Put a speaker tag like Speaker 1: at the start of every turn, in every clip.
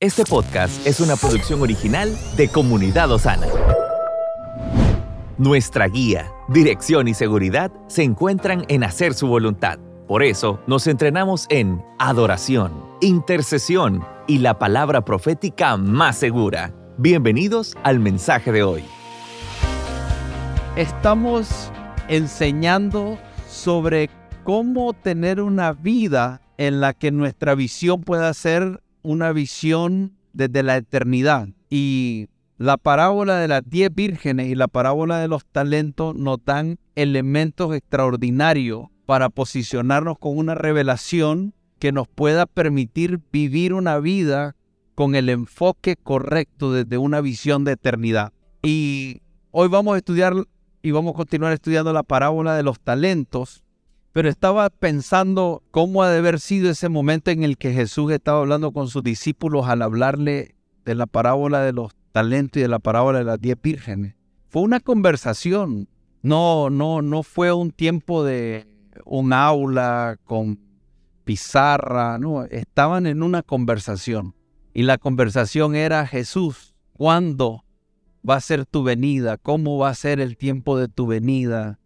Speaker 1: Este podcast es una producción original de Comunidad Osana. Nuestra guía, dirección y seguridad se encuentran en hacer su voluntad. Por eso nos entrenamos en adoración, intercesión y la palabra profética más segura. Bienvenidos al mensaje de hoy.
Speaker 2: Estamos enseñando sobre cómo tener una vida en la que nuestra visión pueda ser una visión desde la eternidad. Y la parábola de las diez vírgenes y la parábola de los talentos nos dan elementos extraordinarios para posicionarnos con una revelación que nos pueda permitir vivir una vida con el enfoque correcto desde una visión de eternidad. Y hoy vamos a estudiar y vamos a continuar estudiando la parábola de los talentos, pero estaba pensando cómo ha de haber sido ese momento en el que Jesús estaba hablando con sus discípulos al hablarle de la parábola de los talentos y de la parábola de las diez vírgenes. Fue una conversación, no, no, no fue un tiempo de un aula con pizarra, no, estaban en una conversación. Y la conversación era Jesús, ¿cuándo va a ser tu venida? ¿Cómo va a ser el tiempo de tu venida?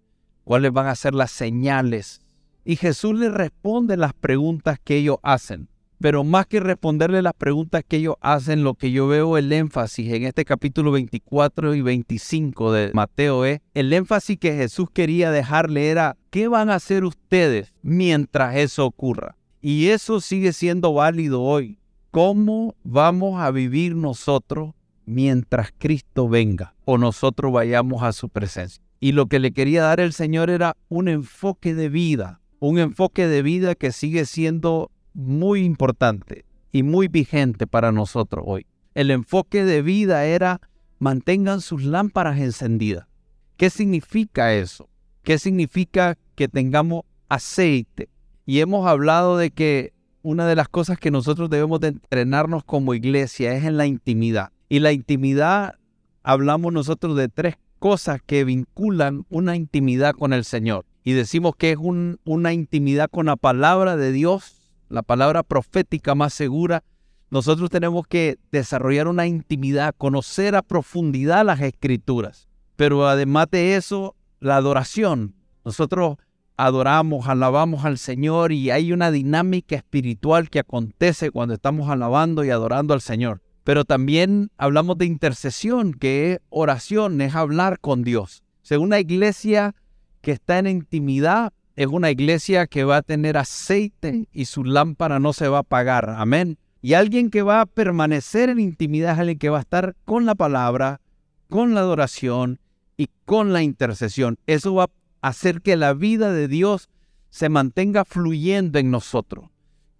Speaker 2: ¿Cuáles van a ser las señales? Y Jesús le responde las preguntas que ellos hacen. Pero más que responderle las preguntas que ellos hacen, lo que yo veo el énfasis en este capítulo 24 y 25 de Mateo es, el énfasis que Jesús quería dejarle era, ¿qué van a hacer ustedes mientras eso ocurra? Y eso sigue siendo válido hoy. ¿Cómo vamos a vivir nosotros mientras Cristo venga o nosotros vayamos a su presencia? Y lo que le quería dar el Señor era un enfoque de vida, un enfoque de vida que sigue siendo muy importante y muy vigente para nosotros hoy. El enfoque de vida era mantengan sus lámparas encendidas. ¿Qué significa eso? ¿Qué significa que tengamos aceite? Y hemos hablado de que una de las cosas que nosotros debemos de entrenarnos como iglesia es en la intimidad. Y la intimidad, hablamos nosotros de tres cosas que vinculan una intimidad con el Señor. Y decimos que es una intimidad con la palabra de Dios, la palabra profética más segura, nosotros tenemos que desarrollar una intimidad, conocer a profundidad las escrituras. Pero además de eso, la adoración. Nosotros adoramos, alabamos al Señor y hay una dinámica espiritual que acontece cuando estamos alabando y adorando al Señor. Pero también hablamos de intercesión, que es oración, es hablar con Dios. Según una iglesia que está en intimidad es una iglesia que va a tener aceite y su lámpara no se va a apagar. Amén. Y alguien que va a permanecer en intimidad es alguien que va a estar con la palabra, con la adoración y con la intercesión. Eso va a hacer que la vida de Dios se mantenga fluyendo en nosotros.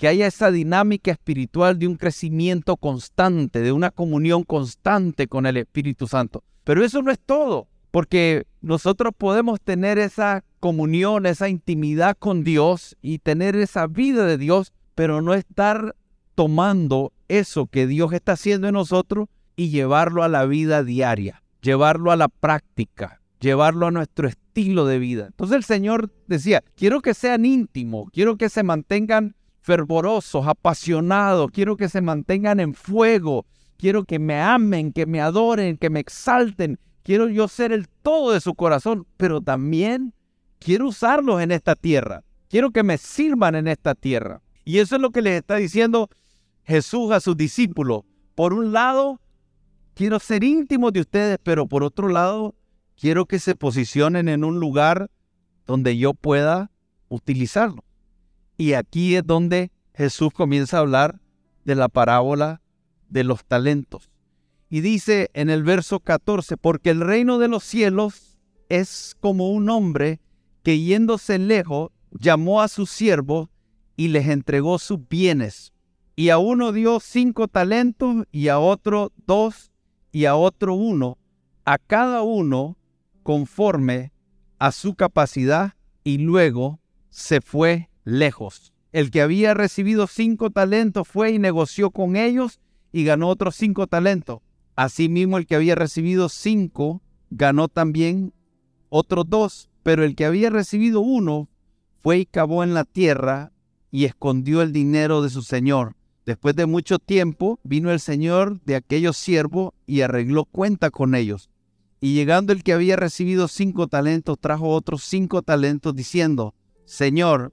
Speaker 2: Que haya esa dinámica espiritual de un crecimiento constante, de una comunión constante con el Espíritu Santo. Pero eso no es todo, porque nosotros podemos tener esa comunión, esa intimidad con Dios y tener esa vida de Dios, pero no estar tomando eso que Dios está haciendo en nosotros y llevarlo a la vida diaria, llevarlo a la práctica, llevarlo a nuestro estilo de vida. Entonces el Señor decía, quiero que sean íntimos, quiero que se mantengan fervorosos, apasionados, quiero que se mantengan en fuego, quiero que me amen, que me adoren, que me exalten, quiero yo ser el todo de su corazón, pero también quiero usarlos en esta tierra. Quiero que me sirvan en esta tierra. Y eso es lo que les está diciendo Jesús a sus discípulos. Por un lado, quiero ser íntimo de ustedes, pero por otro lado, quiero que se posicionen en un lugar donde yo pueda utilizarlo. Y aquí es donde Jesús comienza a hablar de la parábola de los talentos. Y dice en el verso 14, porque el reino de los cielos es como un hombre que yéndose lejos llamó a sus siervos y les entregó sus bienes. Y a uno dio cinco talentos y a otro dos y a otro uno, a cada uno conforme a su capacidad y luego se fue lejos. El que había recibido cinco talentos fue y negoció con ellos y ganó otros cinco talentos. Asimismo el que había recibido cinco ganó también otros dos pero el que había recibido uno fue y cavó en la tierra y escondió el dinero de su señor. Después de mucho tiempo vino el señor de aquellos siervos y arregló cuenta con ellos. Y llegando el que había recibido cinco talentos, trajo otros cinco talentos, diciendo, Señor,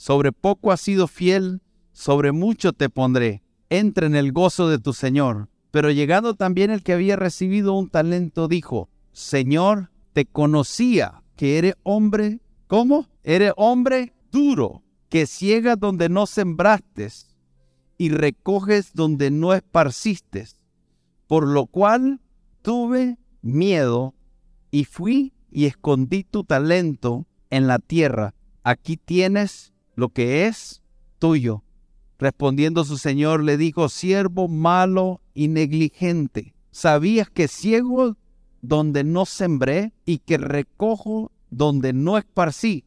Speaker 2: sobre poco has sido fiel, sobre mucho te pondré. Entra en el gozo de tu señor. Pero llegando también el que había recibido un talento, dijo, Señor, te conocía que eres hombre, ¿cómo? Eres hombre duro, que ciega donde no sembraste y recoges donde no esparciste, por lo cual tuve miedo y fui y escondí tu talento en la tierra. Aquí tienes lo que es tuyo. Respondiendo su señor le dijo, siervo malo y negligente, ¿sabías que ciego donde no sembré y que recojo donde no esparcí?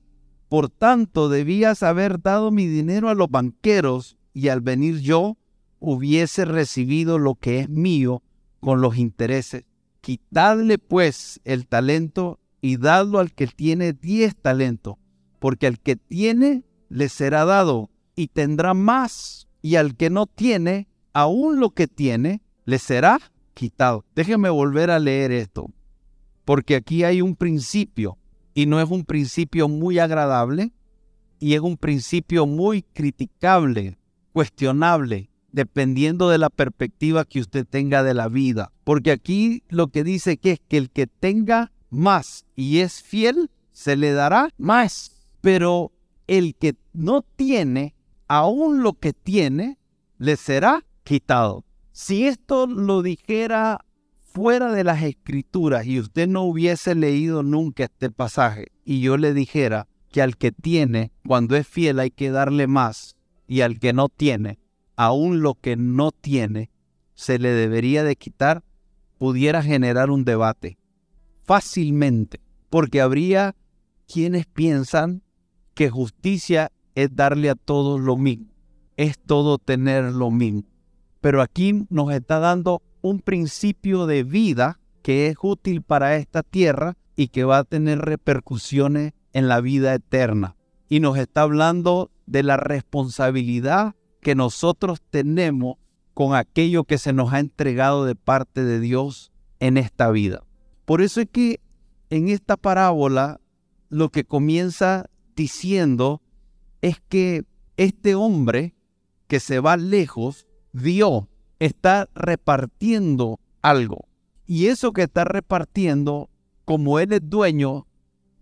Speaker 2: Por tanto, debías haber dado mi dinero a los banqueros y al venir yo hubiese recibido lo que es mío con los intereses. Quitadle pues el talento y dadlo al que tiene diez talentos, porque al que tiene le será dado y tendrá más, y al que no tiene, aún lo que tiene, le será quitado. Déjeme volver a leer esto, porque aquí hay un principio, y no es un principio muy agradable, y es un principio muy criticable cuestionable dependiendo de la perspectiva que usted tenga de la vida. Porque aquí lo que dice que es que el que tenga más y es fiel, se le dará más. Pero el que no tiene, aún lo que tiene, le será quitado. Si esto lo dijera fuera de las escrituras y usted no hubiese leído nunca este pasaje y yo le dijera que al que tiene, cuando es fiel hay que darle más, y al que no tiene, aún lo que no tiene, se le debería de quitar, pudiera generar un debate fácilmente, porque habría quienes piensan que justicia es darle a todos lo mismo, es todo tener lo mismo. Pero aquí nos está dando un principio de vida que es útil para esta tierra y que va a tener repercusiones en la vida eterna. Y nos está hablando de la responsabilidad que nosotros tenemos con aquello que se nos ha entregado de parte de Dios en esta vida. Por eso es que en esta parábola lo que comienza diciendo es que este hombre que se va lejos, Dios está repartiendo algo. Y eso que está repartiendo, como él es dueño,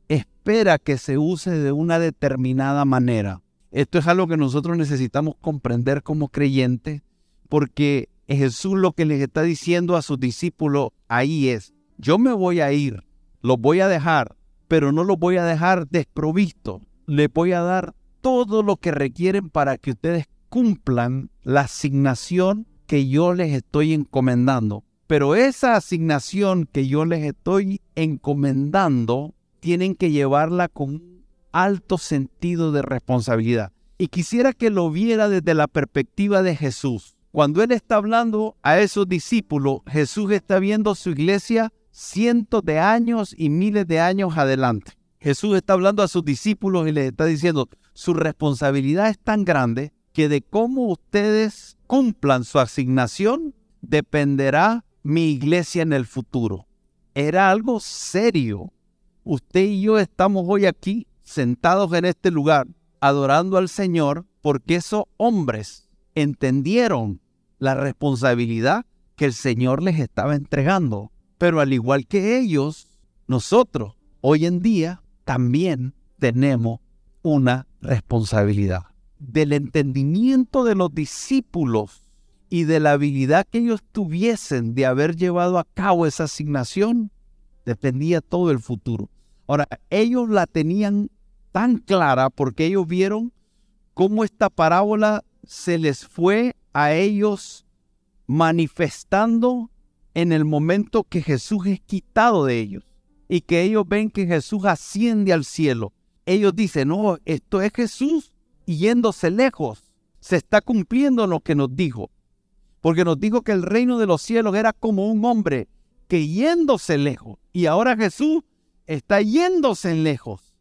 Speaker 2: espera que se use de una determinada manera. Esto es algo que nosotros necesitamos comprender como creyentes, porque Jesús lo que les está diciendo a sus discípulos ahí es, yo me voy a ir, los voy a dejar, pero no los voy a dejar desprovistos, les voy a dar todo lo que requieren para que ustedes cumplan la asignación que yo les estoy encomendando. Pero esa asignación que yo les estoy encomendando, tienen que llevarla con alto sentido de responsabilidad. Y quisiera que lo viera desde la perspectiva de Jesús. Cuando Él está hablando a esos discípulos, Jesús está viendo su iglesia cientos de años y miles de años adelante. Jesús está hablando a sus discípulos y les está diciendo, su responsabilidad es tan grande que de cómo ustedes cumplan su asignación dependerá mi iglesia en el futuro. Era algo serio. Usted y yo estamos hoy aquí sentados en este lugar adorando al Señor porque esos hombres entendieron la responsabilidad que el Señor les estaba entregando. Pero al igual que ellos, nosotros hoy en día también tenemos una responsabilidad. Del entendimiento de los discípulos y de la habilidad que ellos tuviesen de haber llevado a cabo esa asignación, dependía todo el futuro. Ahora, ellos la tenían tan clara porque ellos vieron cómo esta parábola se les fue a ellos manifestando en el momento que Jesús es quitado de ellos y que ellos ven que Jesús asciende al cielo. Ellos dicen, no, esto es Jesús yéndose lejos. Se está cumpliendo lo que nos dijo. Porque nos dijo que el reino de los cielos era como un hombre que yéndose lejos. Y ahora Jesús está yéndose lejos.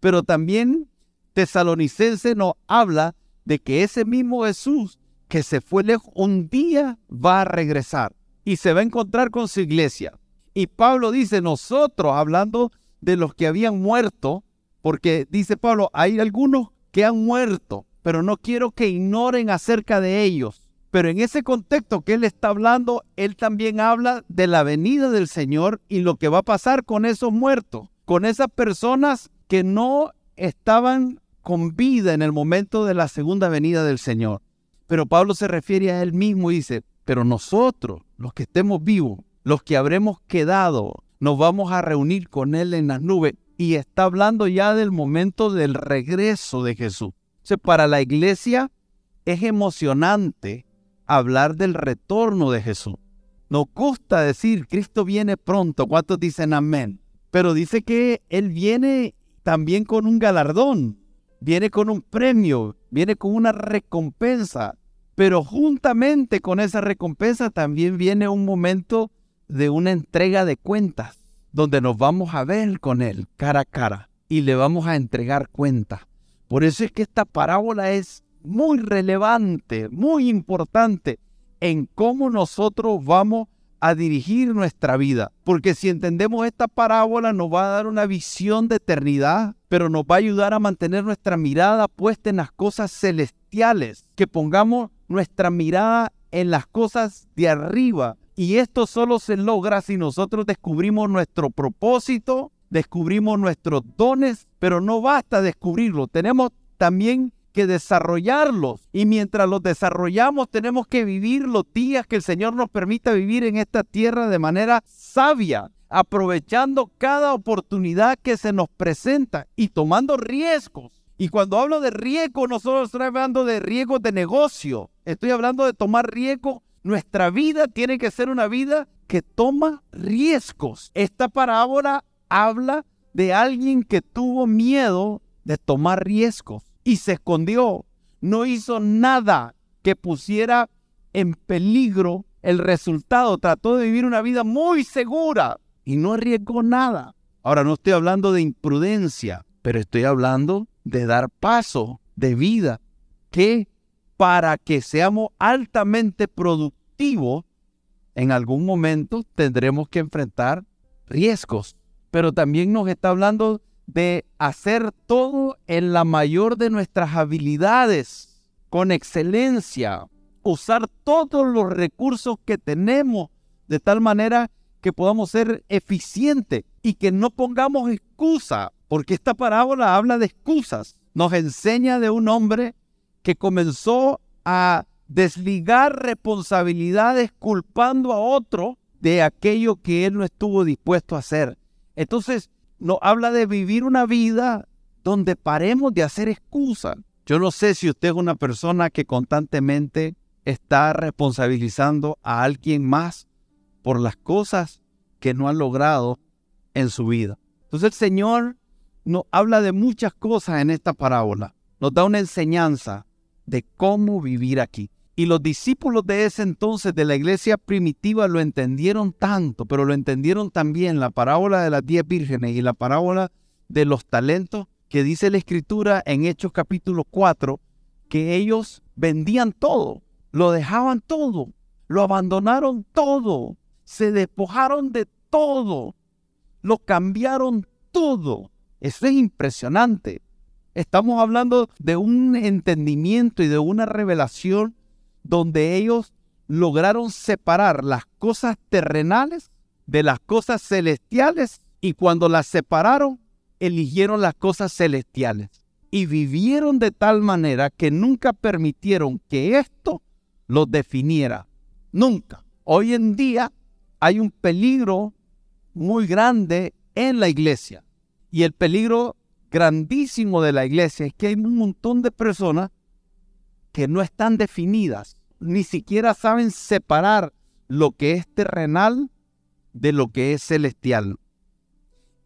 Speaker 2: Pero también Tesalonicense nos habla de que ese mismo Jesús que se fue lejos un día va a regresar y se va a encontrar con su iglesia. Y Pablo dice, nosotros, hablando de los que habían muerto, porque dice Pablo, hay algunos que han muerto, pero no quiero que ignoren acerca de ellos. Pero en ese contexto que él está hablando, él también habla de la venida del Señor y lo que va a pasar con esos muertos, con esas personas que no estaban con vida en el momento de la segunda venida del Señor. Pero Pablo se refiere a él mismo y dice, pero nosotros, los que estemos vivos, los que habremos quedado, nos vamos a reunir con Él en las nubes. Y está hablando ya del momento del regreso de Jesús. O para la iglesia es emocionante hablar del retorno de Jesús. Nos gusta decir, Cristo viene pronto. ¿Cuántos dicen amén? Pero dice que Él viene también con un galardón, viene con un premio, viene con una recompensa. Pero juntamente con esa recompensa también viene un momento de una entrega de cuentas, donde nos vamos a ver con Él cara a cara y le vamos a entregar cuentas. Por eso es que esta parábola es muy relevante, muy importante en cómo nosotros vamos a dirigir nuestra vida. Porque si entendemos esta parábola nos va a dar una visión de eternidad, pero nos va a ayudar a mantener nuestra mirada puesta en las cosas celestiales, que pongamos nuestra mirada en las cosas de arriba. Y esto solo se logra si nosotros descubrimos nuestro propósito, descubrimos nuestros dones, pero no basta descubrirlo, tenemos también que desarrollarlos. Y mientras los desarrollamos, tenemos que vivir los días que el Señor nos permita vivir en esta tierra de manera sabia, aprovechando cada oportunidad que se nos presenta y tomando riesgos. Y cuando hablo de riesgo, no solo estoy hablando de riesgos de negocio, estoy hablando de tomar riesgo. Nuestra vida tiene que ser una vida que toma riesgos. Esta parábola habla de alguien que tuvo miedo de tomar riesgos y se escondió. No hizo nada que pusiera en peligro el resultado. Trató de vivir una vida muy segura y no arriesgó nada. Ahora no estoy hablando de imprudencia, pero estoy hablando de dar paso de vida que para que seamos altamente productivos, en algún momento tendremos que enfrentar riesgos. Pero también nos está hablando de hacer todo en la mayor de nuestras habilidades, con excelencia, usar todos los recursos que tenemos de tal manera que podamos ser eficientes y que no pongamos excusa, porque esta parábola habla de excusas. Nos enseña de un hombre que comenzó a desligar responsabilidades culpando a otro de aquello que él no estuvo dispuesto a hacer. Entonces, nos habla de vivir una vida donde paremos de hacer excusas. Yo no sé si usted es una persona que constantemente está responsabilizando a alguien más por las cosas que no ha logrado en su vida. Entonces el Señor nos habla de muchas cosas en esta parábola. Nos da una enseñanza de cómo vivir aquí. Y los discípulos de ese entonces de la iglesia primitiva lo entendieron tanto, pero lo entendieron también la parábola de las diez vírgenes y la parábola de los talentos que dice la escritura en Hechos capítulo 4 que ellos vendían todo, lo dejaban todo, lo abandonaron todo, se despojaron de todo, lo cambiaron todo. Eso es impresionante. Estamos hablando de un entendimiento y de una revelación donde ellos lograron separar las cosas terrenales de las cosas celestiales y cuando las separaron, eligieron las cosas celestiales y vivieron de tal manera que nunca permitieron que esto los definiera. Nunca. Hoy en día hay un peligro muy grande en la iglesia y el peligro grandísimo de la iglesia es que hay un montón de personas que no están definidas ni siquiera saben separar lo que es terrenal de lo que es celestial.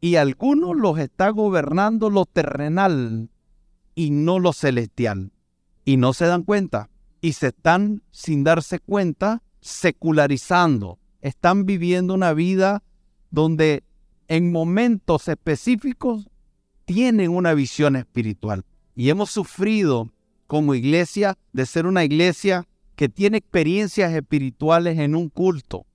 Speaker 2: Y algunos los está gobernando lo terrenal y no lo celestial. Y no se dan cuenta. Y se están, sin darse cuenta, secularizando. Están viviendo una vida donde en momentos específicos tienen una visión espiritual. Y hemos sufrido como iglesia de ser una iglesia que tiene experiencias espirituales en un culto,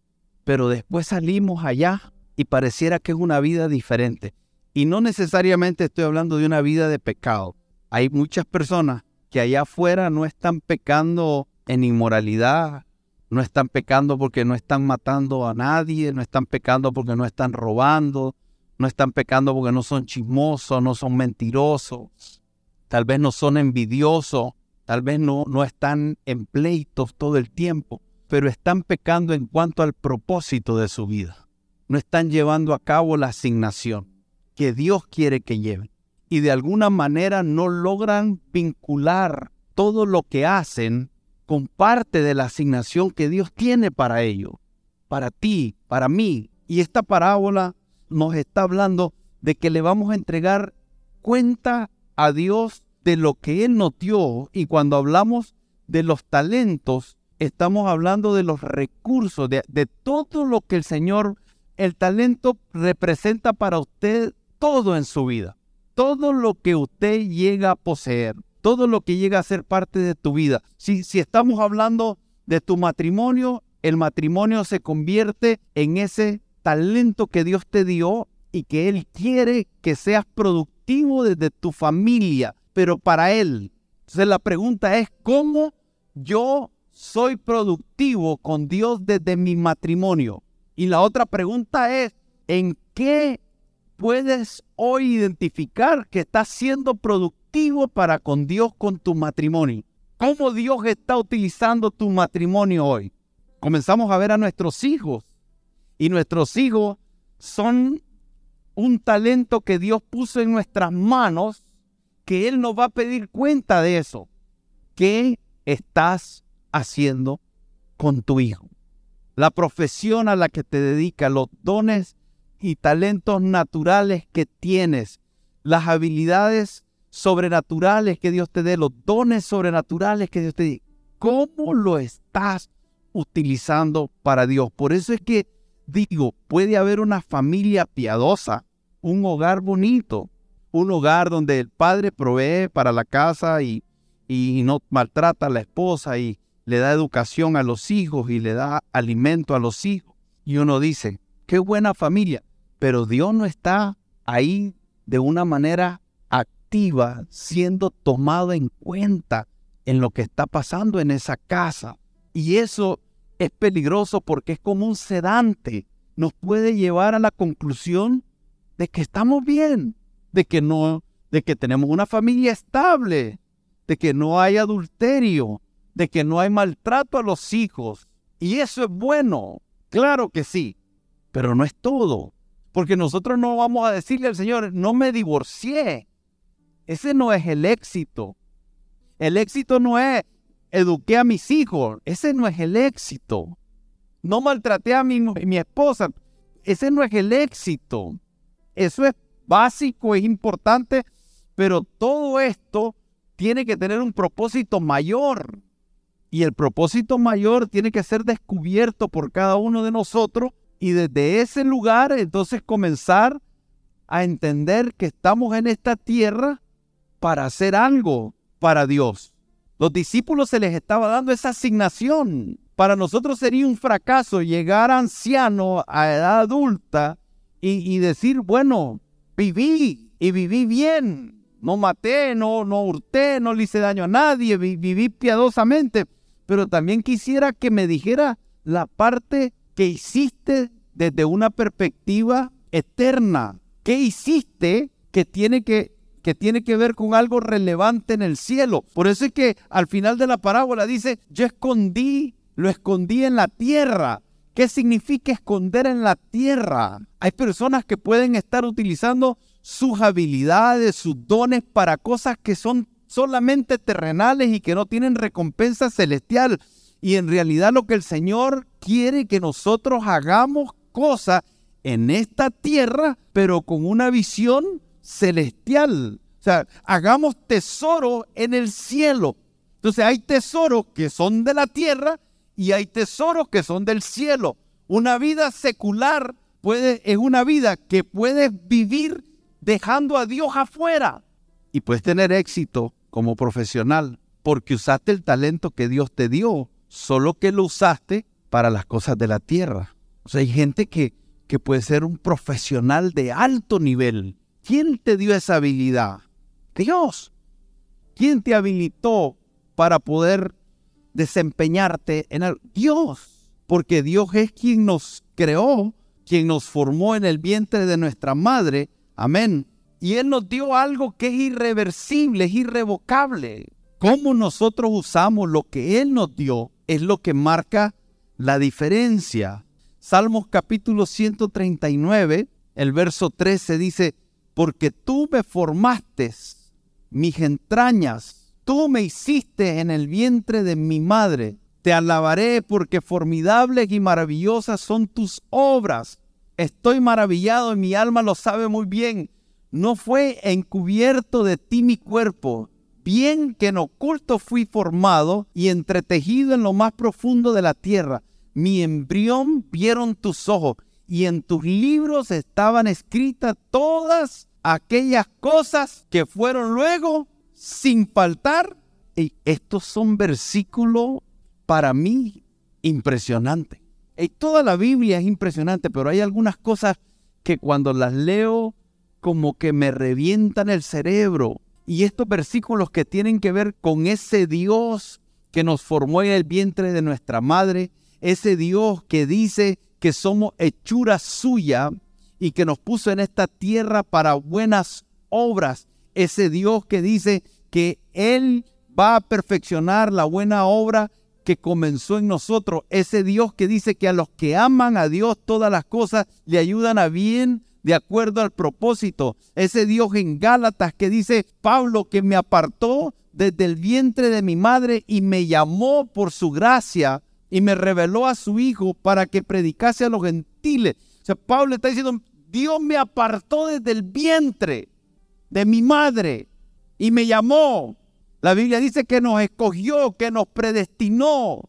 Speaker 2: pero después salimos allá y pareciera que es una vida diferente. Y no necesariamente estoy hablando de una vida de pecado. Hay muchas personas que allá afuera no están pecando en inmoralidad, no están pecando porque no están matando a nadie, no están pecando porque no están robando, no están pecando porque no son chismosos, no son mentirosos, tal vez no son envidiosos, Tal vez no, no están en pleitos todo el tiempo, pero están pecando en cuanto al propósito de su vida. No están llevando a cabo la asignación que Dios quiere que lleven. Y de alguna manera no logran vincular todo lo que hacen con parte de la asignación que Dios tiene para ellos, para ti, para mí. Y esta parábola nos está hablando de que le vamos a entregar cuenta a Dios de lo que Él nos dio y cuando hablamos de los talentos, estamos hablando de los recursos, de, de todo lo que el Señor, el talento representa para usted todo en su vida, todo lo que usted llega a poseer, todo lo que llega a ser parte de tu vida. Si, si estamos hablando de tu matrimonio, el matrimonio se convierte en ese talento que Dios te dio y que Él quiere que seas productivo desde tu familia, pero para Él. Entonces la pregunta es, ¿cómo yo soy productivo con Dios desde mi matrimonio? Y la otra pregunta es, ¿en qué puedes hoy identificar que estás siendo productivo para con Dios con tu matrimonio? ¿Cómo Dios está utilizando tu matrimonio hoy? Comenzamos a ver a nuestros hijos y nuestros hijos son un talento que Dios puso en nuestras manos que Él nos va a pedir cuenta de eso. ¿Qué estás haciendo con tu hijo? La profesión a la que te dedicas, los dones y talentos naturales que tienes, las habilidades sobrenaturales que Dios te dé, los dones sobrenaturales que Dios te dé. ¿Cómo lo estás utilizando para Dios? Por eso es que digo, puede haber una familia piadosa, un hogar bonito, un hogar donde el padre provee para la casa y, y no maltrata a la esposa y le da educación a los hijos y le da alimento a los hijos. Y uno dice, qué buena familia, pero Dios no está ahí de una manera activa, siendo tomado en cuenta en lo que está pasando en esa casa. Y eso es peligroso porque es como un sedante. Nos puede llevar a la conclusión de que estamos bien, de que no, de que tenemos una familia estable, de que no hay adulterio, de que no hay maltrato a los hijos. Y eso es bueno, claro que sí, pero no es todo. Porque nosotros no vamos a decirle al Señor, no me divorcié. Ese no es el éxito. El éxito no es eduqué a mis hijos. Ese no es el éxito. No maltraté a mi, mi esposa. Ese no es el éxito. Eso es básico, es importante, pero todo esto tiene que tener un propósito mayor. Y el propósito mayor tiene que ser descubierto por cada uno de nosotros y desde ese lugar entonces comenzar a entender que estamos en esta tierra para hacer algo para Dios. Los discípulos se les estaba dando esa asignación. Para nosotros sería un fracaso llegar anciano, a edad adulta, y, decir, bueno, viví y viví bien. No maté, no, no hurté, no le hice daño a nadie, viví piadosamente. Pero también quisiera que me dijera la parte que hiciste desde una perspectiva eterna. ¿Qué hiciste que tiene que, que tiene que ver con algo relevante en el cielo? Por eso es que al final de la parábola dice, yo escondí, lo escondí en la tierra ¿Qué significa esconder en la tierra? Hay personas que pueden estar utilizando sus habilidades, sus dones para cosas que son solamente terrenales y que no tienen recompensa celestial. Y en realidad lo que el Señor quiere que nosotros hagamos cosas en esta tierra, pero con una visión celestial. O sea, hagamos tesoro en el cielo. Entonces hay tesoros que son de la tierra y hay tesoros que son del cielo. Una vida secular puede, es una vida que puedes vivir dejando a Dios afuera y puedes tener éxito como profesional porque usaste el talento que Dios te dio, solo que lo usaste para las cosas de la tierra. O sea, hay gente que, que puede ser un profesional de alto nivel. ¿Quién te dio esa habilidad? Dios. ¿Quién te habilitó para poder desempeñarte en el Dios? Porque Dios es quien nos creó, quien nos formó en el vientre de nuestra madre. Amén. Y Él nos dio algo que es irreversible, es irrevocable. Cómo nosotros usamos lo que Él nos dio es lo que marca la diferencia. Salmos capítulo 139, el verso 13 dice, porque tú me formaste mis entrañas, tú me hiciste en el vientre de mi madre. Te alabaré porque formidables y maravillosas son tus obras. Estoy maravillado y mi alma lo sabe muy bien. No fue encubierto de ti mi cuerpo, bien que en oculto fui formado y entretejido en lo más profundo de la tierra. Mi embrión vieron tus ojos y en tus libros estaban escritas todas aquellas cosas que fueron luego sin faltar. Y estos son versículos para mí impresionantes. Y toda la Biblia es impresionante, pero hay algunas cosas que cuando las leo como que me revientan el cerebro y estos versículos que tienen que ver con ese Dios que nos formó en el vientre de nuestra madre, ese Dios que dice que somos hechura suya y que nos puso en esta tierra para buenas obras, ese Dios que dice que Él va a perfeccionar la buena obra que comenzó en nosotros, ese Dios que dice que a los que aman a Dios todas las cosas le ayudan a bien de acuerdo al propósito. Ese Dios en Gálatas que dice Pablo que me apartó desde el vientre de mi madre y me llamó por su gracia y me reveló a su Hijo para que predicase a los gentiles. O sea, Pablo está diciendo, Dios me apartó desde el vientre de mi madre y me llamó. La Biblia dice que nos escogió, que nos predestinó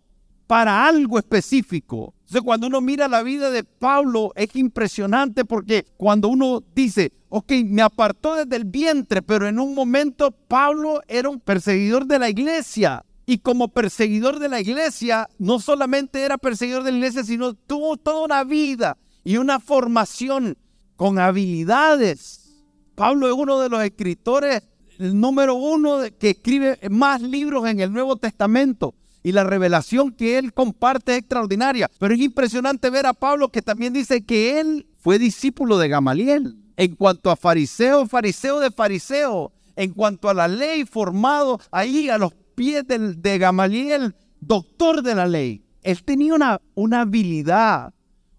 Speaker 2: para algo específico. Entonces, cuando uno mira la vida de Pablo, es impresionante porque cuando uno dice, ok, me apartó desde el vientre, pero en un momento Pablo era un perseguidor de la iglesia. Y como perseguidor de la iglesia, no solamente era perseguidor de la iglesia, sino tuvo toda una vida y una formación con habilidades. Pablo es uno de los escritores, el número uno que escribe más libros en el Nuevo Testamento y la revelación que él comparte es extraordinaria. Pero es impresionante ver a Pablo que también dice que él fue discípulo de Gamaliel. En cuanto a fariseo, fariseo de fariseo. En cuanto a la ley, formado ahí a los pies de, de Gamaliel, doctor de la ley. Él tenía una, una habilidad,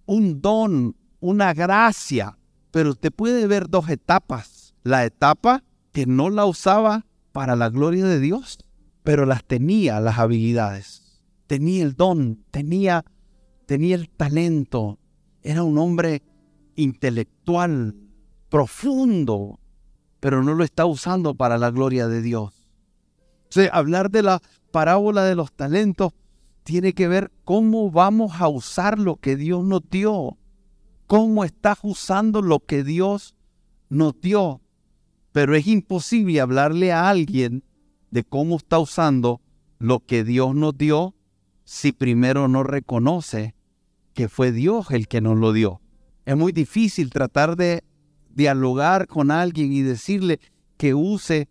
Speaker 2: un don, una gracia. Pero usted puede ver dos etapas. La etapa que no la usaba para la gloria de Dios pero las tenía las habilidades, tenía el don, tenía, tenía el talento, era un hombre intelectual, profundo, pero no lo está usando para la gloria de Dios. Hablar de la parábola de los talentos tiene que ver cómo vamos a usar lo que Dios nos dio, cómo estás usando lo que Dios nos dio. Pero es imposible hablarle a alguien de cómo está usando lo que Dios nos dio si primero no reconoce que fue Dios el que nos lo dio. Es muy difícil tratar de dialogar con alguien y decirle que use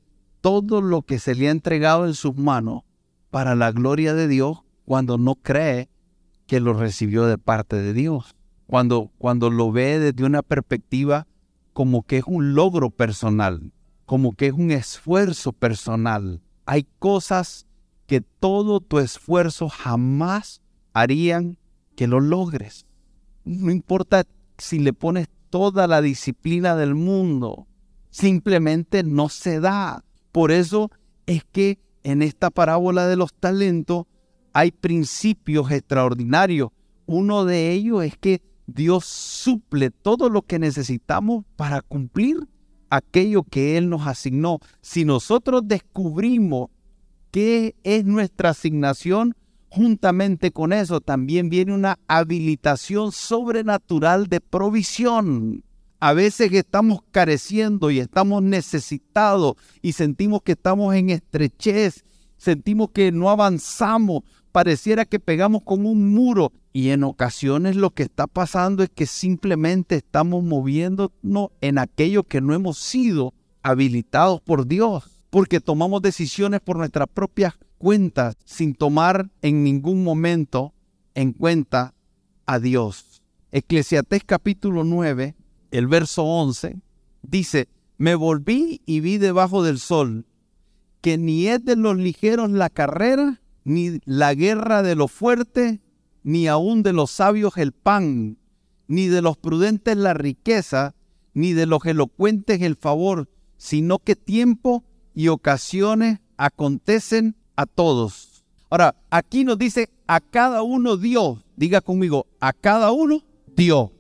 Speaker 2: todo lo que se le ha entregado en sus manos para la gloria de Dios cuando no cree que lo recibió de parte de Dios. Cuando, cuando lo ve desde una perspectiva como que es un logro personal, como que es un esfuerzo personal, hay cosas que todo tu esfuerzo jamás harían que lo logres. No importa si le pones toda la disciplina del mundo, simplemente no se da. Por eso es que en esta parábola de los talentos hay principios extraordinarios. Uno de ellos es que Dios suple todo lo que necesitamos para cumplir aquello que Él nos asignó. Si nosotros descubrimos qué es nuestra asignación, juntamente con eso también viene una habilitación sobrenatural de provisión. A veces estamos careciendo y estamos necesitados y sentimos que estamos en estrechez, sentimos que no avanzamos, pareciera que pegamos con un muro y en ocasiones lo que está pasando es que simplemente estamos moviéndonos en aquello que no hemos sido habilitados por Dios, porque tomamos decisiones por nuestras propias cuentas sin tomar en ningún momento en cuenta a Dios. Eclesiastés capítulo 9, el verso 11, dice, me volví y vi debajo del sol que ni es de los ligeros la carrera, ni la guerra de los fuertes, ni aun de los sabios el pan, ni de los prudentes la riqueza, ni de los elocuentes el favor, sino que tiempo y ocasiones acontecen a todos. Ahora, aquí nos dice a cada uno Dios. Diga conmigo, a cada uno Dios.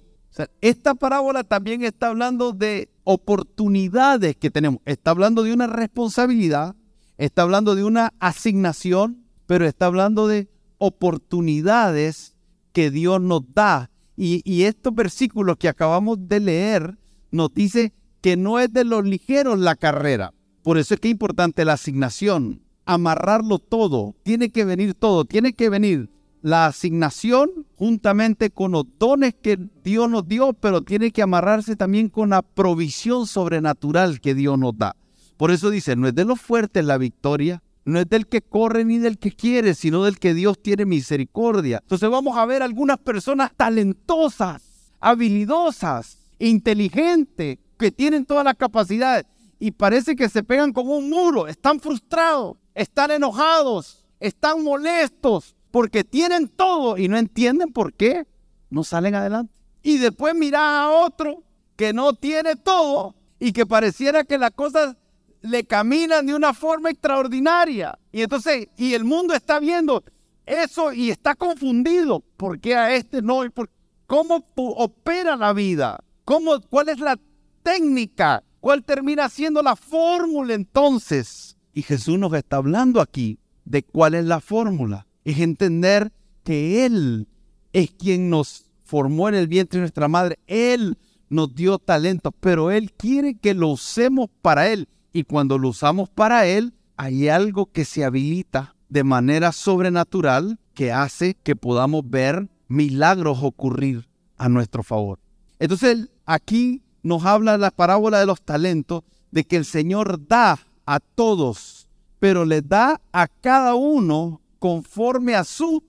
Speaker 2: Esta parábola también está hablando de oportunidades que tenemos. Está hablando de una responsabilidad, está hablando de una asignación, pero está hablando de oportunidades que Dios nos da. Y, estos versículos que acabamos de leer nos dice que no es de los ligeros la carrera. Por eso es que es importante la asignación, amarrarlo todo. Tiene que venir todo, tiene que venir la asignación juntamente con los dones que Dios nos dio, pero tiene que amarrarse también con la provisión sobrenatural que Dios nos da. Por eso dice, no es de los fuertes la victoria, no es del que corre ni del que quiere, sino del que Dios tiene misericordia. Entonces vamos a ver algunas personas talentosas, habilidosas, inteligentes, que tienen todas las capacidades y parece que se pegan con un muro, están frustrados, están enojados, están molestos, porque tienen todo y no entienden por qué no salen adelante. Y después mira a otro que no tiene todo y que pareciera que las cosas le caminan de una forma extraordinaria. Y entonces, y el mundo está viendo eso y está confundido. ¿Por qué a este no? ¿Y por, ¿Cómo opera la vida? ¿Cómo, ¿Cuál es la técnica? ¿Cuál termina siendo la fórmula entonces? Y Jesús nos está hablando aquí de cuál es la fórmula. Es entender que Él es quien nos formó en el vientre de nuestra madre. Él nos dio talento, pero Él quiere que lo usemos para Él y cuando lo usamos para Él, hay algo que se habilita de manera sobrenatural que hace que podamos ver milagros ocurrir a nuestro favor. Entonces aquí nos habla la parábola de los talentos de que el Señor da a todos, pero le da a cada uno conforme a su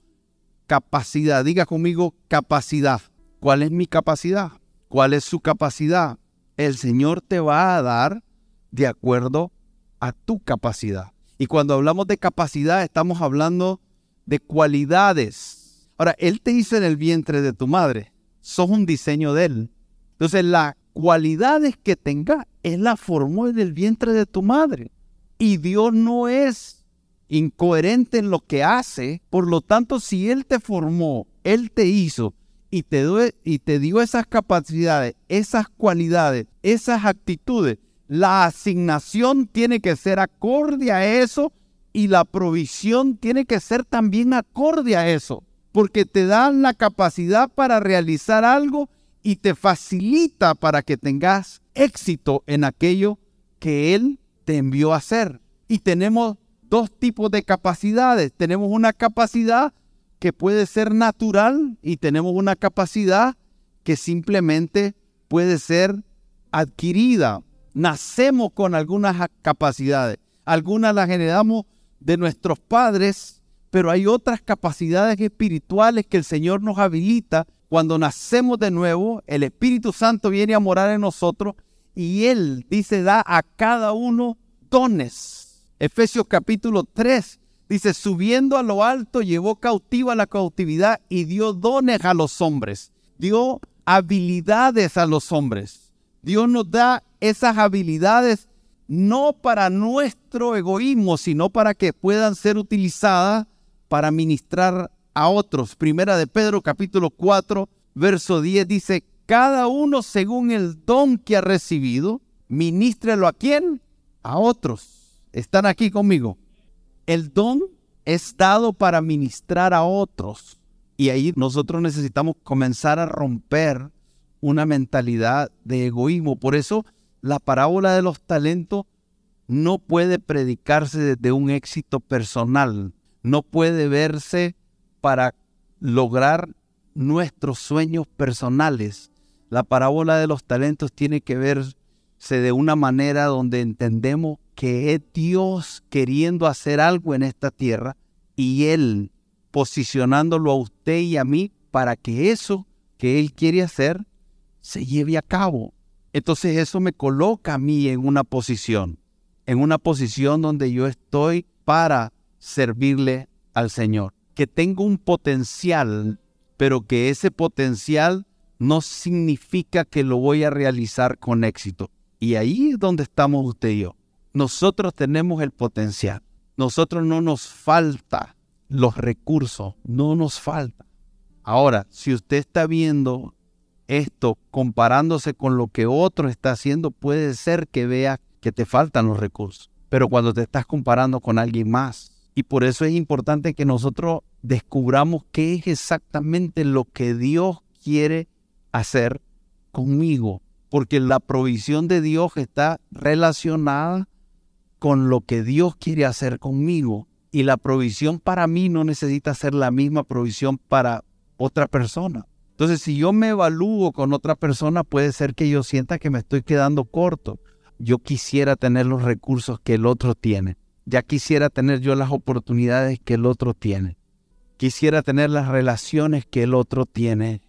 Speaker 2: capacidad. Diga conmigo capacidad. ¿Cuál es mi capacidad? ¿Cuál es su capacidad? El Señor te va a dar de acuerdo a tu capacidad. Y cuando hablamos de capacidad, estamos hablando de cualidades. Ahora, Él te hizo en el vientre de tu madre. Sos un diseño de Él. Entonces, las cualidades que tenga, Él la formó en el vientre de tu madre. Y Dios no es incoherente en lo que hace. Por lo tanto, si Él te formó, Él te hizo y te, y te dio esas capacidades, esas cualidades, esas actitudes, la asignación tiene que ser acorde a eso y la provisión tiene que ser también acorde a eso, porque te dan la capacidad para realizar algo y te facilita para que tengas éxito en aquello que Él te envió a hacer. Y tenemos dos tipos de capacidades. Tenemos una capacidad que puede ser natural y tenemos una capacidad que simplemente puede ser adquirida nacemos con algunas capacidades. Algunas las generamos de nuestros padres, pero hay otras capacidades espirituales que el Señor nos habilita. Cuando nacemos de nuevo, el Espíritu Santo viene a morar en nosotros y Él dice, da a cada uno dones. Efesios capítulo 3 dice, subiendo a lo alto, llevó cautiva la cautividad y dio dones a los hombres. Dio habilidades a los hombres. Dios nos da esas habilidades no para nuestro egoísmo, sino para que puedan ser utilizadas para ministrar a otros. Primera de Pedro capítulo 4, verso 10 dice, cada uno según el don que ha recibido, ministrelo a quién? A otros. ¿Están aquí conmigo? El don es dado para ministrar a otros. Y ahí nosotros necesitamos comenzar a romper una mentalidad de egoísmo. Por eso la parábola de los talentos no puede predicarse desde un éxito personal, no puede verse para lograr nuestros sueños personales. La parábola de los talentos tiene que verse de una manera donde entendemos que es Dios queriendo hacer algo en esta tierra y Él posicionándolo a usted y a mí para que eso que Él quiere hacer se lleve a cabo. Entonces eso me coloca a mí en una posición, en una posición donde yo estoy para servirle al Señor. Que tengo un potencial, pero que ese potencial no significa que lo voy a realizar con éxito. Y ahí es donde estamos usted y yo. Nosotros tenemos el potencial. Nosotros no nos falta los recursos, no nos falta. Ahora, si usted está viendo esto comparándose con lo que otro está haciendo, puede ser que vea que te faltan los recursos. Pero cuando te estás comparando con alguien más, y por eso es importante que nosotros descubramos qué es exactamente lo que Dios quiere hacer conmigo, porque la provisión de Dios está relacionada con lo que Dios quiere hacer conmigo. Y la provisión para mí no necesita ser la misma provisión para otra persona. Entonces, si yo me evalúo con otra persona, puede ser que yo sienta que me estoy quedando corto. Yo quisiera tener los recursos que el otro tiene. Ya quisiera tener yo las oportunidades que el otro tiene. Quisiera tener las relaciones que el otro tiene.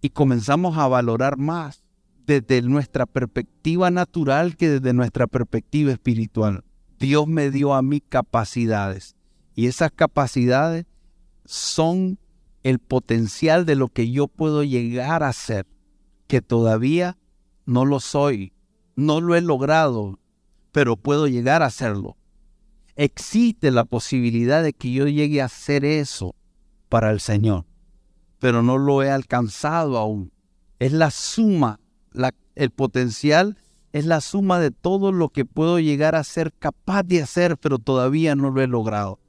Speaker 2: Y comenzamos a valorar más desde nuestra perspectiva natural que desde nuestra perspectiva espiritual. Dios me dio a mí capacidades y esas capacidades son el potencial de lo que yo puedo llegar a ser, que todavía no lo soy, no lo he logrado, pero puedo llegar a serlo. Existe la posibilidad de que yo llegue a hacer eso para el Señor, pero no lo he alcanzado aún. Es la suma, el potencial es la suma de todo lo que puedo llegar a ser capaz de hacer, pero todavía no lo he logrado.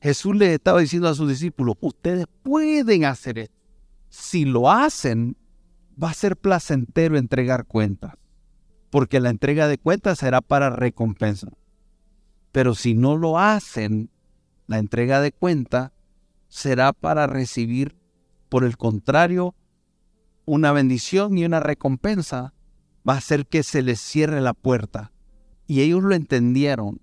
Speaker 2: Jesús les estaba diciendo a sus discípulos, ustedes pueden hacer esto. Si lo hacen, va a ser placentero entregar cuentas, porque la entrega de cuentas será para recompensa. Pero si no lo hacen, la entrega de cuentas será para recibir, por el contrario, una bendición y una recompensa. Va a ser que se les cierre la puerta. Y ellos lo entendieron.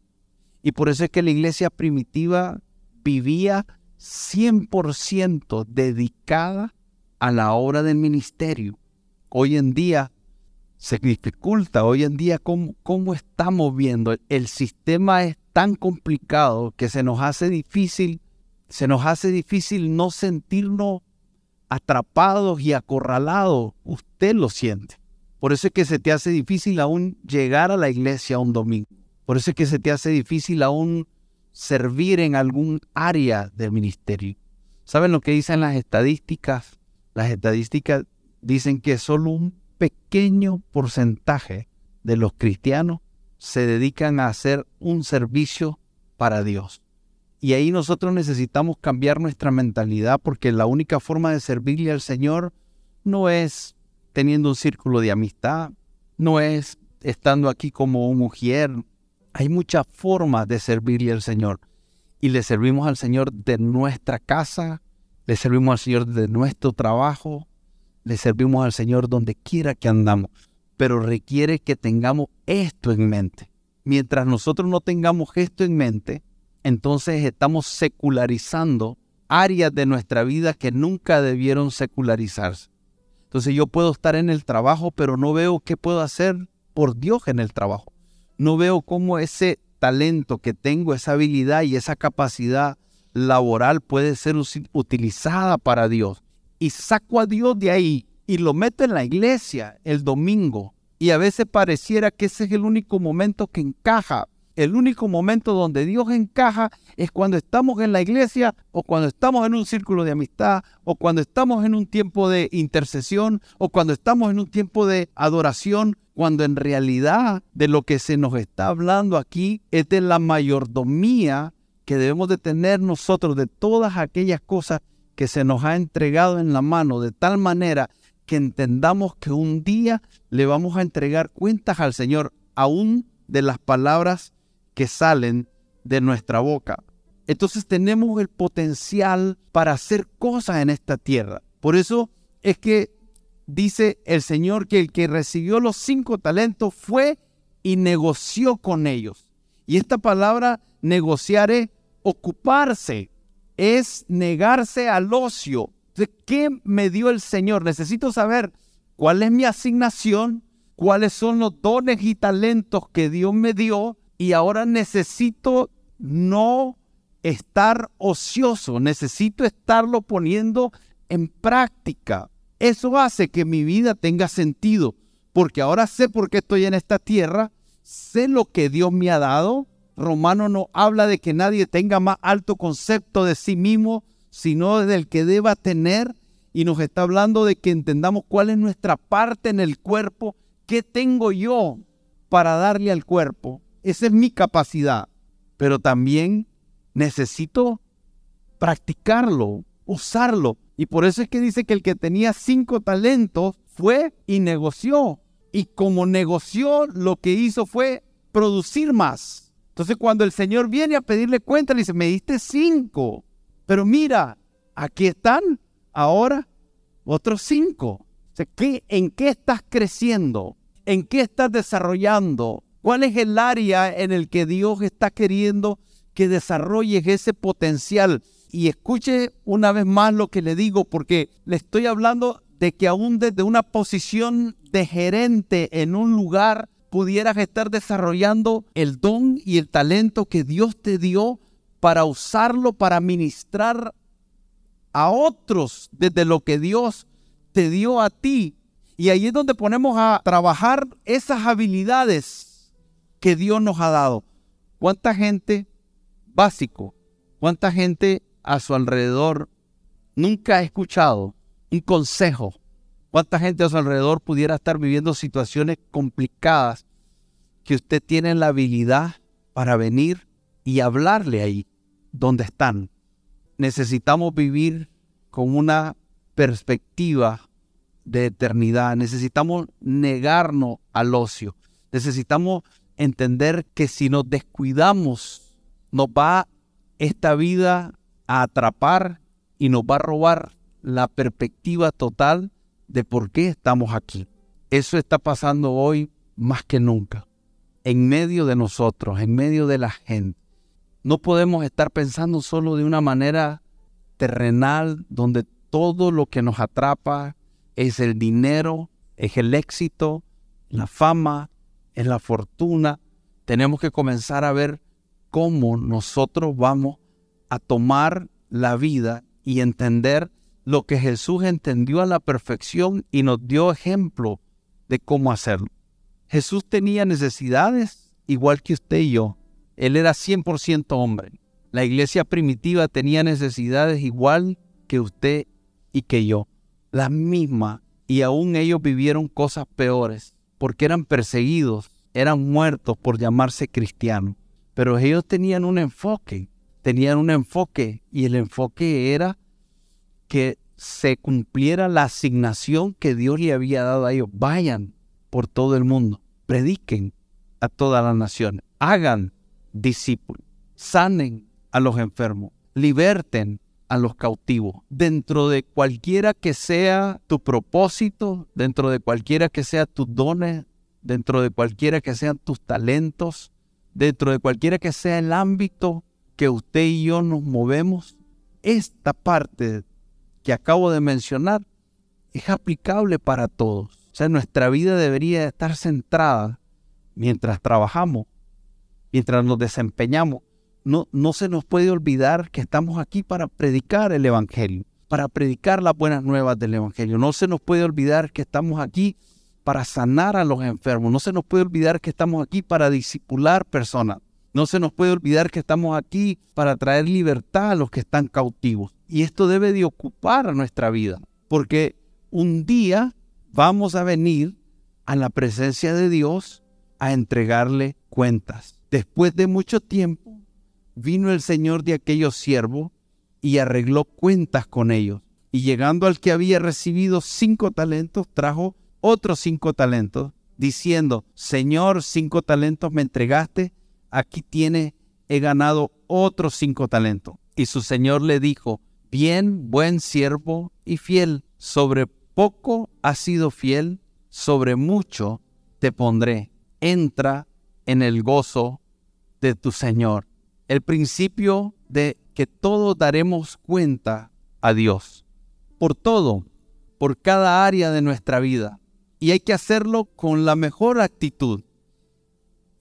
Speaker 2: Y por eso es que la iglesia primitiva vivía 100% dedicada a la obra del ministerio. Hoy en día se dificulta, hoy en día cómo, cómo estamos viendo, el sistema es tan complicado que se nos hace difícil, se nos hace difícil no sentirnos atrapados y acorralados. Usted lo siente. Por eso es que se te hace difícil aún llegar a la iglesia un domingo. Por eso es que se te hace difícil aún servir en algún área del ministerio. ¿Saben lo que dicen las estadísticas? Las estadísticas dicen que solo un pequeño porcentaje de los cristianos se dedican a hacer un servicio para Dios. Y ahí nosotros necesitamos cambiar nuestra mentalidad porque la única forma de servirle al Señor no es teniendo un círculo de amistad, no es estando aquí como un mujer, hay muchas formas de servirle al Señor. Y le servimos al Señor de nuestra casa, le servimos al Señor de nuestro trabajo, le servimos al Señor donde quiera que andamos. Pero requiere que tengamos esto en mente. Mientras nosotros no tengamos esto en mente, entonces estamos secularizando áreas de nuestra vida que nunca debieron secularizarse. Entonces yo puedo estar en el trabajo, pero no veo qué puedo hacer por Dios en el trabajo no veo cómo ese talento que tengo, esa habilidad y esa capacidad laboral puede ser utilizada para Dios. Y saco a Dios de ahí y lo meto en la iglesia el domingo. Y a veces pareciera que ese es el único momento que encaja. El único momento donde Dios encaja es cuando estamos en la iglesia o cuando estamos en un círculo de amistad o cuando estamos en un tiempo de intercesión o cuando estamos en un tiempo de adoración, cuando en realidad de lo que se nos está hablando aquí es de la mayordomía que debemos de tener nosotros de todas aquellas cosas que se nos ha entregado en la mano de tal manera que entendamos que un día le vamos a entregar cuentas al Señor, aún de las palabras que salen de nuestra boca. Entonces tenemos el potencial para hacer cosas en esta tierra. Por eso es que dice el Señor que el que recibió los cinco talentos fue y negoció con ellos. Y esta palabra negociar es ocuparse, es negarse al ocio. ¿Qué me dio el Señor? Necesito saber cuál es mi asignación, cuáles son los dones y talentos que Dios me dio y ahora necesito no estar ocioso, necesito estarlo poniendo en práctica. Eso hace que mi vida tenga sentido, porque ahora sé por qué estoy en esta tierra, sé lo que Dios me ha dado. Romano no habla de que nadie tenga más alto concepto de sí mismo, sino del que deba tener, y nos está hablando de que entendamos cuál es nuestra parte en el cuerpo ¿Qué tengo yo para darle al cuerpo? Esa es mi capacidad. Pero también necesito practicarlo, usarlo. Y por eso es que dice que el que tenía cinco talentos fue y negoció. Y como negoció, lo que hizo fue producir más. Entonces cuando el Señor viene a pedirle cuenta, le dice, me diste cinco. Pero mira, aquí están ahora otros cinco. ¿En qué estás creciendo? ¿En qué estás desarrollando? ¿Cuál es el área en el que Dios está queriendo que desarrolles ese potencial? Y escuche una vez más lo que le digo, porque le estoy hablando de que aún desde una posición de gerente en un lugar pudieras estar desarrollando el don y el talento que Dios te dio para usarlo para ministrar a otros desde lo que Dios te dio a ti. Y ahí es donde ponemos a trabajar esas habilidades que Dios nos ha dado. ¿Cuánta gente, básico, cuánta gente a su alrededor nunca ha escuchado un consejo? ¿Cuánta gente a su alrededor pudiera estar viviendo situaciones complicadas que usted tiene la habilidad para venir y hablarle ahí donde están? Necesitamos vivir con una perspectiva de eternidad. Necesitamos negarnos al ocio. Necesitamos entender que si nos descuidamos, nos va esta vida a atrapar y nos va a robar la perspectiva total de por qué estamos aquí. Eso está pasando hoy más que nunca, en medio de nosotros, en medio de la gente. No podemos estar pensando solo de una manera terrenal, donde todo lo que nos atrapa es el dinero, es el éxito, la fama, es la fortuna. Tenemos que comenzar a ver cómo nosotros vamos a tomar la vida y entender lo que Jesús entendió a la perfección y nos dio ejemplo de cómo hacerlo. Jesús tenía necesidades igual que usted y yo. Él era 100% hombre. La iglesia primitiva tenía necesidades igual que usted y que yo, la misma, y aún ellos vivieron cosas peores, porque eran perseguidos, eran muertos por llamarse cristianos. Pero ellos tenían un enfoque, tenían un enfoque, y el enfoque era que se cumpliera la asignación que Dios le había dado a ellos. Vayan por todo el mundo, prediquen a todas las naciones, hagan discípulos, sanen a los enfermos, liberten a los cautivos. Dentro de cualquiera que sea tu propósito, dentro de cualquiera que sea tus dones, dentro de cualquiera que sean tus talentos, dentro de cualquiera que sea el ámbito que usted y yo nos movemos, esta parte que acabo de mencionar es aplicable para todos. O sea, nuestra vida debería estar centrada mientras trabajamos, mientras nos desempeñamos no, no se nos puede olvidar que estamos aquí para predicar el Evangelio, para predicar las buenas nuevas del Evangelio. No se nos puede olvidar que estamos aquí para sanar a los enfermos. No se nos puede olvidar que estamos aquí para disipular personas. No se nos puede olvidar que estamos aquí para traer libertad a los que están cautivos. Y esto debe de ocupar nuestra vida, porque un día vamos a venir a la presencia de Dios a entregarle cuentas. Después de mucho tiempo, vino el Señor de aquellos siervos y arregló cuentas con ellos. Y llegando al que había recibido cinco talentos, trajo otros cinco talentos, diciendo, Señor, cinco talentos me entregaste, aquí tiene, he ganado otros cinco talentos. Y su Señor le dijo, bien, buen siervo y fiel, sobre poco has sido fiel, sobre mucho te pondré. Entra en el gozo de tu Señor. El principio de que todos daremos cuenta a Dios. Por todo, por cada área de nuestra vida. Y hay que hacerlo con la mejor actitud.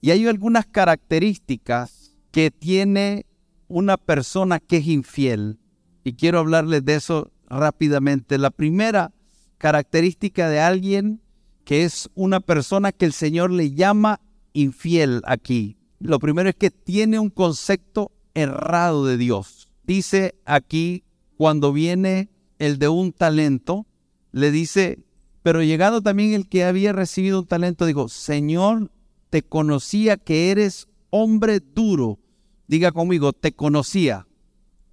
Speaker 2: Y hay algunas características que tiene una persona que es infiel. Y quiero hablarles de eso rápidamente. La primera característica de alguien que es una persona que el Señor le llama infiel aquí. Lo primero es que tiene un concepto errado de Dios. Dice aquí, cuando viene el de un talento, le dice, pero llegado también el que había recibido un talento, dijo, Señor, te conocía que eres hombre duro. Diga conmigo, te conocía.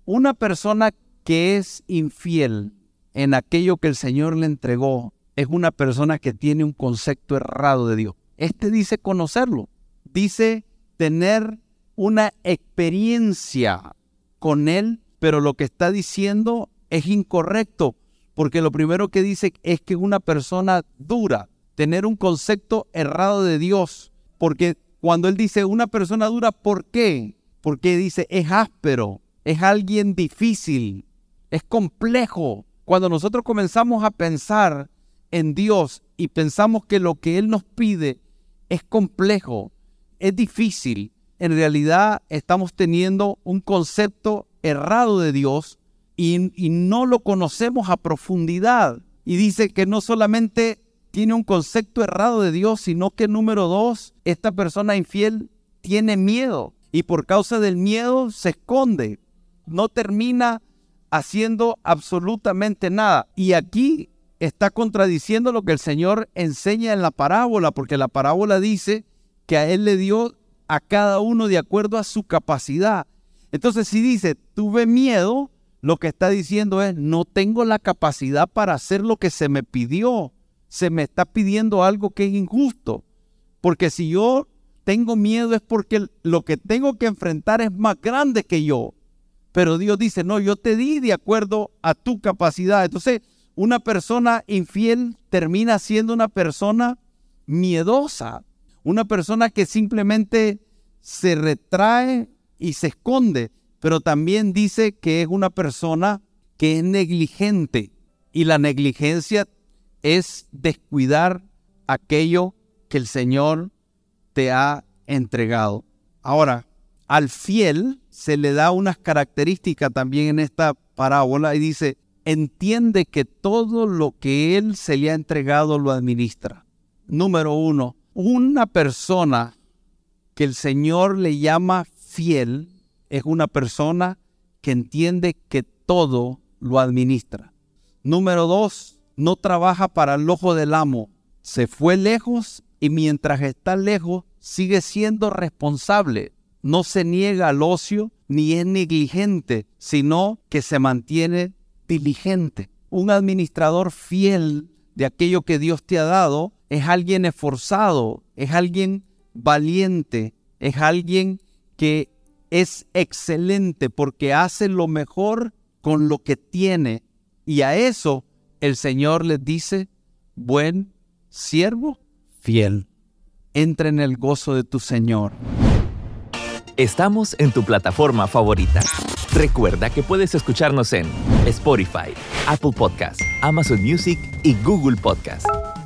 Speaker 2: Una persona que es infiel en aquello que el Señor le entregó es una persona que tiene un concepto errado de Dios. Este dice conocerlo, dice tener una experiencia con Él, pero lo que está diciendo es incorrecto, porque lo primero que dice es que una persona dura, tener un concepto errado de Dios, porque cuando Él dice una persona dura, ¿por qué? Porque dice es áspero, es alguien difícil, es complejo, cuando nosotros comenzamos a pensar en Dios y pensamos que lo que Él nos pide es complejo, es difícil, en realidad estamos teniendo un concepto errado de Dios y, y, no lo conocemos a profundidad. Y dice que no solamente tiene un concepto errado de Dios, sino que número dos, esta persona infiel tiene miedo y por causa del miedo se esconde, no termina haciendo absolutamente nada. Y aquí está contradiciendo lo que el Señor enseña en la parábola, porque la parábola dice que a Él le dio a cada uno de acuerdo a su capacidad. Entonces, si dice, tuve miedo, lo que está diciendo es, no tengo la capacidad para hacer lo que se me pidió. Se me está pidiendo algo que es injusto. Porque si yo tengo miedo es porque lo que tengo que enfrentar es más grande que yo. Pero Dios dice, no, yo te di de acuerdo a tu capacidad. Entonces, una persona infiel termina siendo una persona miedosa, una persona que simplemente se retrae y se esconde, pero también dice que es una persona que es negligente. Y la negligencia es descuidar aquello que el Señor te ha entregado. Ahora, al fiel se le da unas características también en esta parábola y dice, entiende que todo lo que él se le ha entregado lo administra. Número uno, una persona que el Señor le llama fiel es una persona que entiende que todo lo administra. Número dos, no trabaja para el ojo del amo. Se fue lejos y mientras está lejos sigue siendo responsable no se niega al ocio ni es negligente, sino que se mantiene diligente. Un administrador fiel de aquello que Dios te ha dado es alguien esforzado, es alguien valiente, es alguien que es excelente porque hace lo mejor con lo que tiene. Y a eso el Señor les dice, buen siervo, fiel. Entra en el gozo de tu Señor.
Speaker 1: Estamos en tu plataforma favorita. Recuerda que puedes escucharnos en Spotify, Apple Podcast, Amazon Music y Google Podcast.